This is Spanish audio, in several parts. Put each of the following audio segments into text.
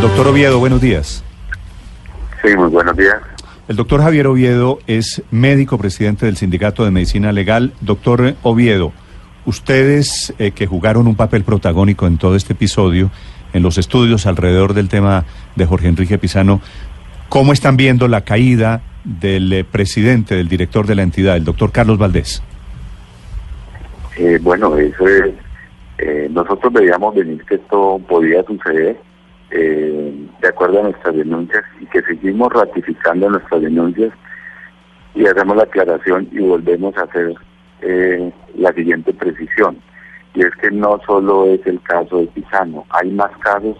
Doctor Oviedo, buenos días. Sí, muy buenos días. El doctor Javier Oviedo es médico presidente del Sindicato de Medicina Legal. Doctor Oviedo, ustedes eh, que jugaron un papel protagónico en todo este episodio, en los estudios alrededor del tema de Jorge Enrique Pizano, ¿cómo están viendo la caída del eh, presidente, del director de la entidad, el doctor Carlos Valdés? Eh, bueno, eso es, nosotros veíamos venir que esto podía suceder eh, de acuerdo a nuestras denuncias y que seguimos ratificando nuestras denuncias y hacemos la aclaración y volvemos a hacer eh, la siguiente precisión. Y es que no solo es el caso de Pisano, hay más casos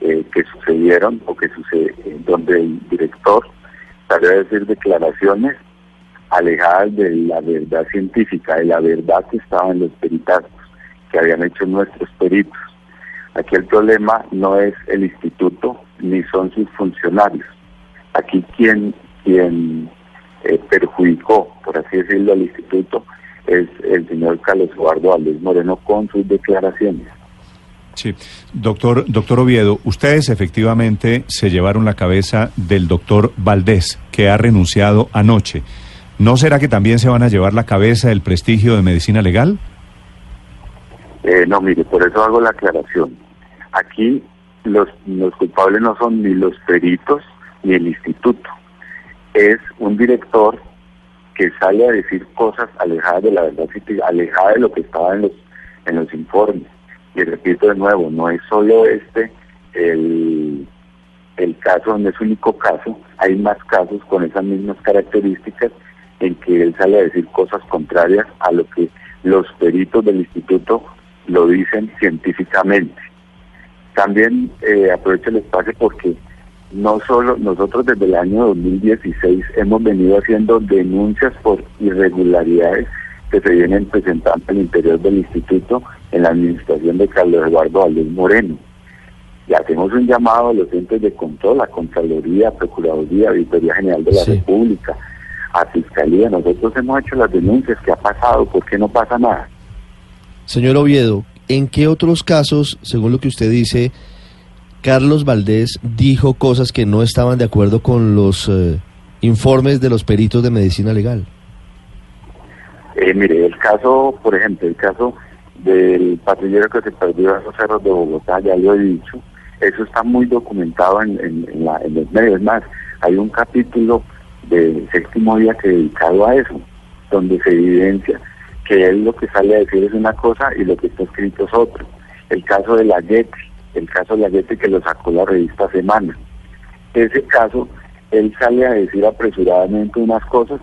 eh, que sucedieron o que sucede donde el director salió a decir declaraciones alejadas de la verdad científica, de la verdad que estaba en los peritazos que habían hecho nuestros peritos Aquí el problema no es el instituto ni son sus funcionarios. Aquí quien, quien eh, perjudicó, por así decirlo, al instituto es el señor Carlos Eduardo Valdés Moreno con sus declaraciones. Sí, doctor, doctor Oviedo, ustedes efectivamente se llevaron la cabeza del doctor Valdés, que ha renunciado anoche. ¿No será que también se van a llevar la cabeza del prestigio de medicina legal? Eh, no, mire, por eso hago la aclaración. Aquí los, los culpables no son ni los peritos ni el instituto. Es un director que sale a decir cosas alejadas de la verdad, alejadas de lo que estaba en los, en los informes. Y repito de nuevo, no es solo este el, el caso, no es único caso, hay más casos con esas mismas características en que él sale a decir cosas contrarias a lo que los peritos del instituto lo dicen científicamente. También eh, aprovecho el espacio porque no solo nosotros desde el año 2016 hemos venido haciendo denuncias por irregularidades que se vienen presentando al interior del instituto en la administración de Carlos Eduardo Valdés Moreno. Y hacemos un llamado a los entes de control, a Contraloría, Procuraduría, Auditoría General de la República, a Fiscalía. Nosotros hemos hecho las denuncias, ¿qué ha pasado? ¿Por qué no pasa nada? Señor Oviedo, ¿En qué otros casos, según lo que usted dice, Carlos Valdés dijo cosas que no estaban de acuerdo con los eh, informes de los peritos de medicina legal? Eh, mire, el caso, por ejemplo, el caso del patrullero que se perdió en los cerros de Bogotá, ya lo he dicho, eso está muy documentado en, en, los medios. más, hay un capítulo del séptimo día que dedicado a eso, donde se evidencia que él lo que sale a decir es una cosa y lo que está escrito es otro. El caso de la Getty, el caso de la que lo sacó la revista Semana. Ese caso, él sale a decir apresuradamente unas cosas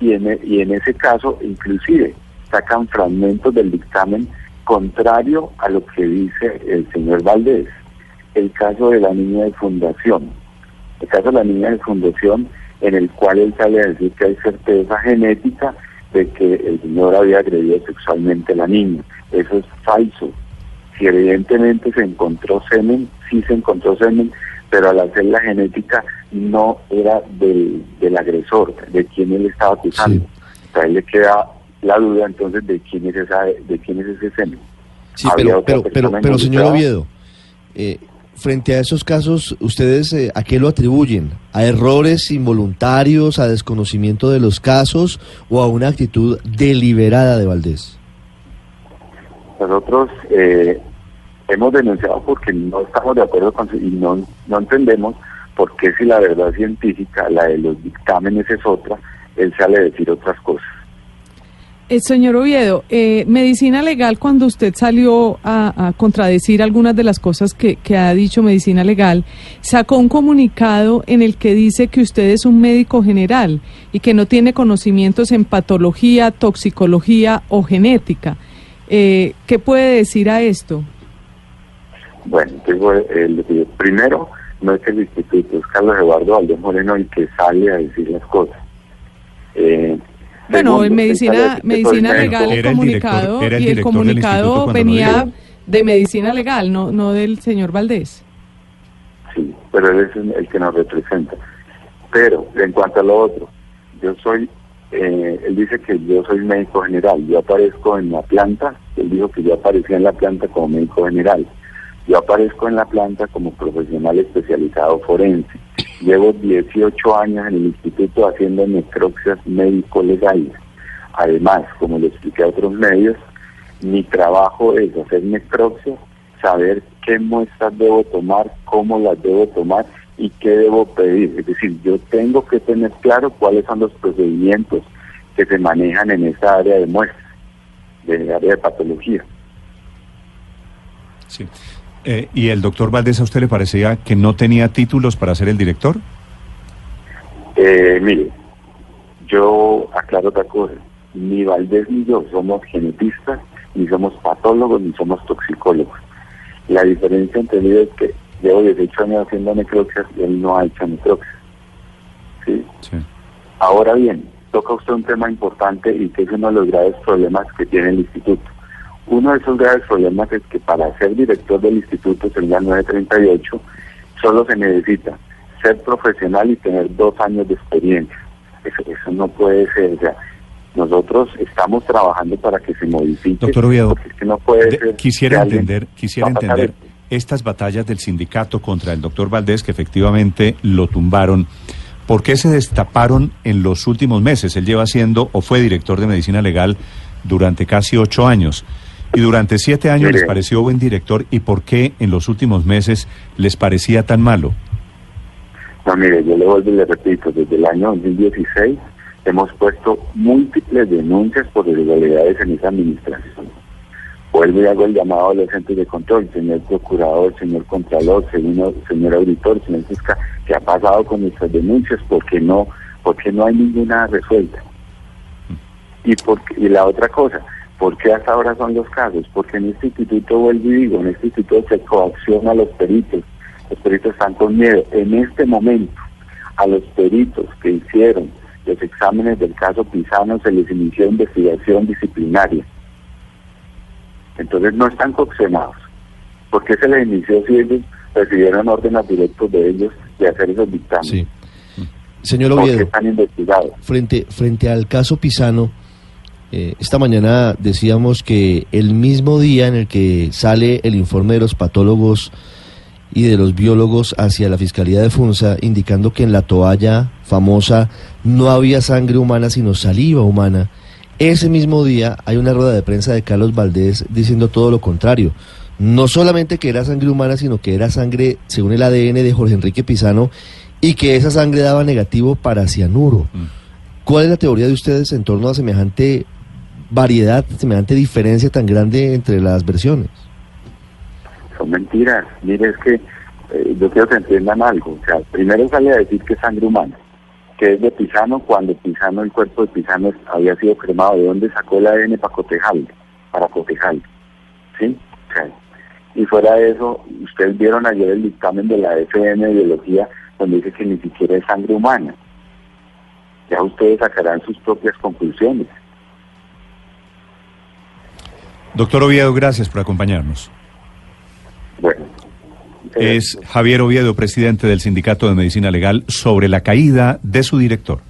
e, y en ese caso inclusive sacan fragmentos del dictamen contrario a lo que dice el señor Valdés. El caso de la niña de fundación. El caso de la niña de fundación en el cual él sale a decir que hay certeza genética de que el señor había agredido sexualmente a la niña. Eso es falso. Si evidentemente se encontró semen, sí se encontró semen, pero al hacer la genética no era del, del agresor, de quien él estaba acusando. A él le queda la duda entonces de quién es esa, de quién es ese semen. Sí, pero, pero, pero, pero, señor Oviedo, eh, frente a esos casos, ¿ustedes eh, a qué lo atribuyen? ¿A errores involuntarios, a desconocimiento de los casos o a una actitud deliberada de Valdés? Nosotros eh, hemos denunciado porque no estamos de acuerdo con y no, no entendemos por qué si la verdad científica, la de los dictámenes es otra, él sale a decir otras cosas. Eh, señor Oviedo, eh, Medicina Legal, cuando usted salió a, contradecir algunas de las cosas que, ha dicho Medicina Legal, sacó un comunicado en el que dice que usted es un médico general y que no tiene conocimientos en patología, toxicología o genética. Eh, ¿Qué puede decir a esto? Bueno, el, primero no es el instituto, es Carlos Eduardo Valdés Moreno el que sale a decir las cosas. Eh, bueno, en medicina, medicina legal el comunicado y el comunicado venía de medicina legal, no, no del señor Valdés. Sí, pero él es el que nos representa. Pero en cuanto a lo otro, yo soy, eh, él dice que yo soy médico general, yo aparezco en la planta, él dijo que yo aparecía en la planta como médico general. Yo aparezco en la planta como profesional especializado forense. Llevo 18 años en el instituto haciendo necropsias médico-legales. Además, como le expliqué a otros medios, mi trabajo es hacer necropsias, saber qué muestras debo tomar, cómo las debo tomar y qué debo pedir. Es decir, yo tengo que tener claro cuáles son los procedimientos que se manejan en esta área de muestras, de área de patología. Sí. Eh, ¿Y el doctor Valdés a usted le parecía que no tenía títulos para ser el director? Eh, mire, yo aclaro otra cosa. Ni Valdés ni yo somos genetistas, ni somos patólogos, ni somos toxicólogos. La diferencia entre ellos es que llevo 18 años haciendo necropsias y él no ha hecho necropsias. ¿sí? Ahora bien, toca usted un tema importante y que es uno de los graves problemas que tiene el instituto. Uno de esos graves problemas es que para ser director del instituto, sería 938, solo se necesita ser profesional y tener dos años de experiencia. Eso, eso no puede ser. Sea, nosotros estamos trabajando para que se modifique. Doctor Oviedo, no puede quisiera entender, quisiera entender estas batallas del sindicato contra el doctor Valdés, que efectivamente lo tumbaron. ¿Por qué se destaparon en los últimos meses? Él lleva siendo o fue director de medicina legal durante casi ocho años. Y durante siete años les pareció buen director. ¿Y por qué en los últimos meses les parecía tan malo? No, mire, yo le vuelvo y le repito, desde el año 2016 hemos puesto múltiples denuncias por irregularidades en esa administración. Vuelvo y hago el llamado a los entes de control, señor procurador, señor contralor, señor, señor auditor, señor fiscal, ¿qué ha pasado con nuestras denuncias? porque no, porque no hay ninguna resuelta? Y, porque, y la otra cosa, ¿por qué hasta ahora son los casos? Porque en este instituto, vuelvo y digo, en este instituto se coacciona a los peritos, los peritos están con miedo. En este momento, a los peritos que hicieron los exámenes del caso Pisano se les inició investigación disciplinaria. Entonces no están coaccionados. ¿Por qué se les inició si ellos recibieron órdenes directos de ellos de hacer esos dictámenes? Sí. Señor Oviedo, están investigados. Frente, frente al caso Pisano, eh, esta mañana decíamos que el mismo día en el que sale el informe de los patólogos y de los biólogos hacia la Fiscalía de Funza, indicando que en la toalla famosa no había sangre humana, sino saliva humana. Ese mismo día hay una rueda de prensa de Carlos Valdés diciendo todo lo contrario. No solamente que era sangre humana, sino que era sangre, según el ADN de Jorge Enrique Pisano, y que esa sangre daba negativo para cianuro. Mm. ¿Cuál es la teoría de ustedes en torno a semejante variedad, semejante diferencia tan grande entre las versiones? son mentiras. Mire, es que eh, yo quiero que entiendan algo. O sea, primero sale a decir que es sangre humana, que es de Pisano, cuando Pisano, el cuerpo de Pisano había sido cremado. ¿De dónde sacó el ADN para cotejarlo? Para cotejarlo. ¿Sí? y fuera de eso, ustedes vieron ayer el dictamen de la FM de Biología, donde dice que ni siquiera es sangre humana. Ya ustedes sacarán sus propias conclusiones. Doctor Oviedo, gracias por acompañarnos. Bueno. Es Javier Oviedo, presidente del Sindicato de Medicina Legal, sobre la caída de su director.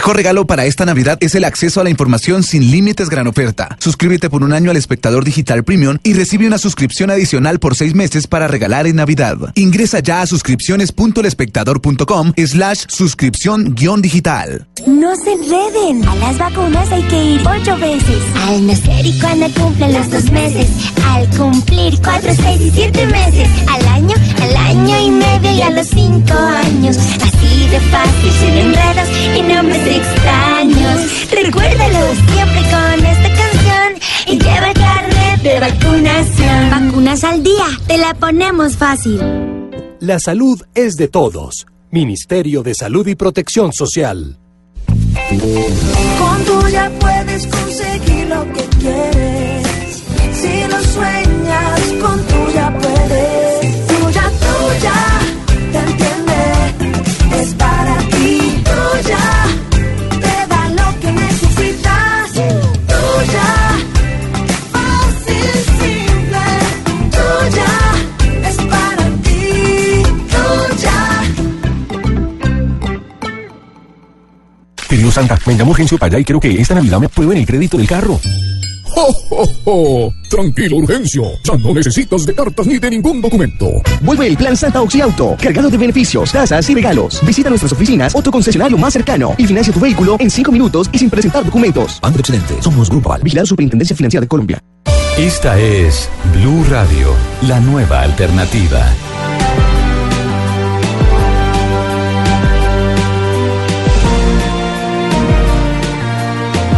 Mejor regalo para esta Navidad es el acceso a la información sin límites gran oferta. Suscríbete por un año al espectador digital premium y recibe una suscripción adicional por seis meses para regalar en Navidad. Ingresa ya a suscripciones.lespectador.com slash suscripción guion digital. No se enreden. A las vacunas hay que ir ocho veces. Al nacer y cuando cumplen los dos meses. Al cumplir cuatro, seis y siete meses. Al año, al año y medio y a los cinco años. Así de fácil, sin enredos y no extraños. Recuérdalos siempre con esta canción y lleva carnet de vacunación. Vacunas al día, te la ponemos fácil. La salud es de todos. Ministerio de Salud y Protección Social. Con tuya puedes conseguir lo que quieres. Si lo sueñas, con tuya puedes. Tuya, tuya, te entiende. Es para ti, tuya. Santa, me llamo Urgencio para allá y creo que esta Navidad me aprueben el crédito del carro. ¡Oh, oh, oh! Tranquilo, Urgencio. Ya no necesitas de cartas ni de ningún documento. Vuelve el Plan Santa Auto, cargado de beneficios, tasas y regalos. Visita nuestras oficinas o tu concesionario más cercano y financia tu vehículo en 5 minutos y sin presentar documentos. Ando excelente. Somos Grupo Al. Vigilado Superintendencia Financiera de Colombia. Esta es Blue Radio, la nueva alternativa.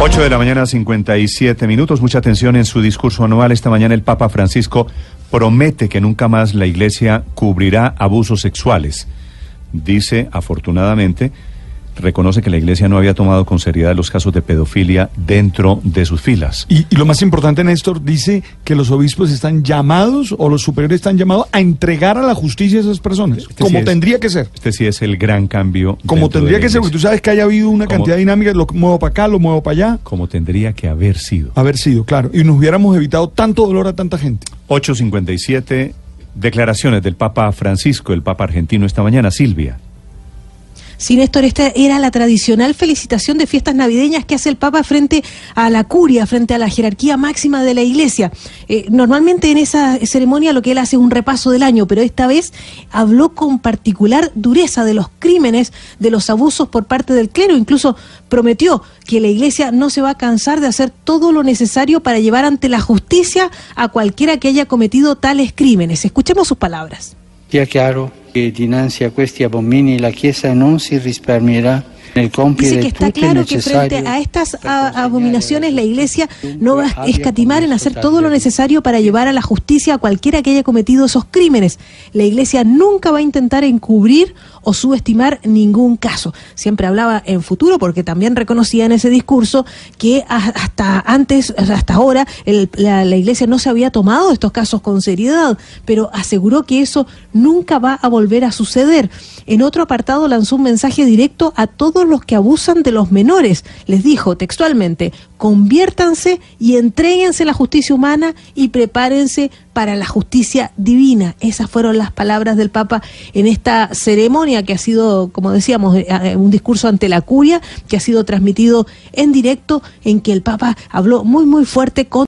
8 de la mañana, 57 minutos. Mucha atención en su discurso anual. Esta mañana el Papa Francisco promete que nunca más la Iglesia cubrirá abusos sexuales. Dice, afortunadamente, reconoce que la Iglesia no había tomado con seriedad los casos de pedofilia dentro de sus filas. Y, lo más importante, Néstor, dice que los obispos están llamados o los superiores están llamados a entregar a la justicia a esas personas, este como tendría que ser. Este sí es el gran cambio. Como tendría que ser, porque tú sabes que haya habido una cantidad de dinámicas, lo muevo para acá, lo muevo para allá. Como tendría que haber sido. Haber sido, claro. Y nos hubiéramos evitado tanto dolor a tanta gente. 857, declaraciones del Papa Francisco, el Papa argentino esta mañana, Silvia. Sí, Néstor, esta era la tradicional felicitación de fiestas navideñas que hace el Papa frente a la curia, frente a la jerarquía máxima de la Iglesia. Eh, normalmente en esa ceremonia lo que él hace es un repaso del año, pero esta vez habló con particular dureza de los crímenes, de los abusos por parte del clero. Incluso prometió que la Iglesia no se va a cansar de hacer todo lo necesario para llevar ante la justicia a cualquiera que haya cometido tales crímenes. Escuchemos sus palabras. Ya claro che dinanzi a questi abomini la Chiesa non si risparmierà Dice que está claro que frente a estas abominaciones la Iglesia no va a escatimar en hacer todo lo necesario para llevar a la justicia a cualquiera que haya cometido esos crímenes. La Iglesia nunca va a intentar encubrir o subestimar ningún caso. Siempre hablaba en futuro porque también reconocía en ese discurso que hasta antes, hasta ahora, la, la Iglesia no se había tomado estos casos con seriedad, pero aseguró que eso nunca va a volver a suceder. En otro apartado lanzó un mensaje directo a todos los que abusan de los menores. Les dijo textualmente, conviértanse y entréguense la justicia humana y prepárense para la justicia divina. Esas fueron las palabras del Papa en esta ceremonia que ha sido, como decíamos, eh, eh, un discurso ante la curia, que ha sido transmitido en directo, en que el Papa habló muy, muy fuerte con